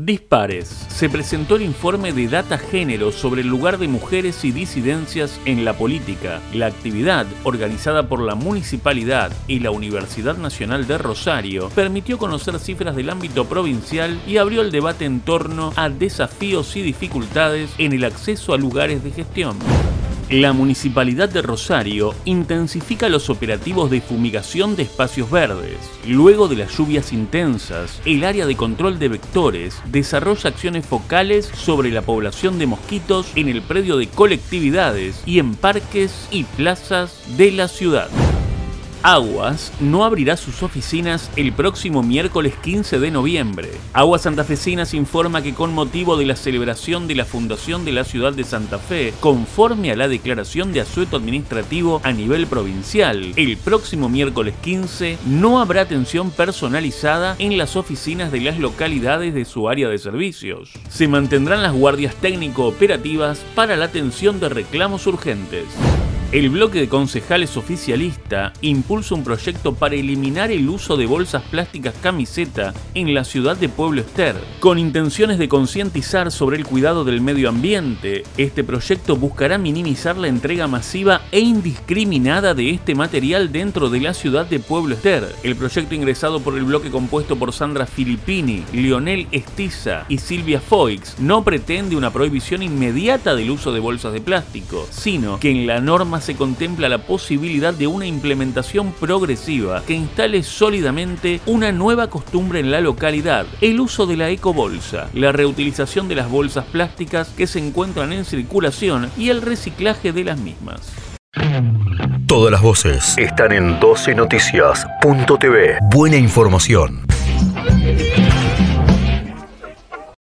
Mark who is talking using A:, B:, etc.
A: Dispares. Se presentó el informe de Data Género sobre el lugar de mujeres y disidencias en la política. La actividad, organizada por la Municipalidad y la Universidad Nacional de Rosario, permitió conocer cifras del ámbito provincial y abrió el debate en torno a desafíos y dificultades en el acceso a lugares de gestión. La Municipalidad de Rosario intensifica los operativos de fumigación de espacios verdes. Luego de las lluvias intensas, el área de control de vectores desarrolla acciones focales sobre la población de mosquitos en el predio de colectividades y en parques y plazas de la ciudad. Aguas no abrirá sus oficinas el próximo miércoles 15 de noviembre. Aguas Santafesinas informa que con motivo de la celebración de la fundación de la ciudad de Santa Fe, conforme a la declaración de asueto administrativo a nivel provincial, el próximo miércoles 15 no habrá atención personalizada en las oficinas de las localidades de su área de servicios. Se mantendrán las guardias técnico-operativas para la atención de reclamos urgentes. El bloque de concejales oficialista impulsa un proyecto para eliminar el uso de bolsas plásticas camiseta en la ciudad de Pueblo Ester. Con intenciones de concientizar sobre el cuidado del medio ambiente, este proyecto buscará minimizar la entrega masiva e indiscriminada de este material dentro de la ciudad de Pueblo Ester. El proyecto ingresado por el bloque compuesto por Sandra Filippini, Lionel Estiza y Silvia Foix no pretende una prohibición inmediata del uso de bolsas de plástico, sino que en la norma se contempla la posibilidad de una implementación progresiva que instale sólidamente una nueva costumbre en la localidad, el uso de la ecobolsa, la reutilización de las bolsas plásticas que se encuentran en circulación y el reciclaje de las mismas.
B: Todas las voces están en 12noticias.tv. Buena información.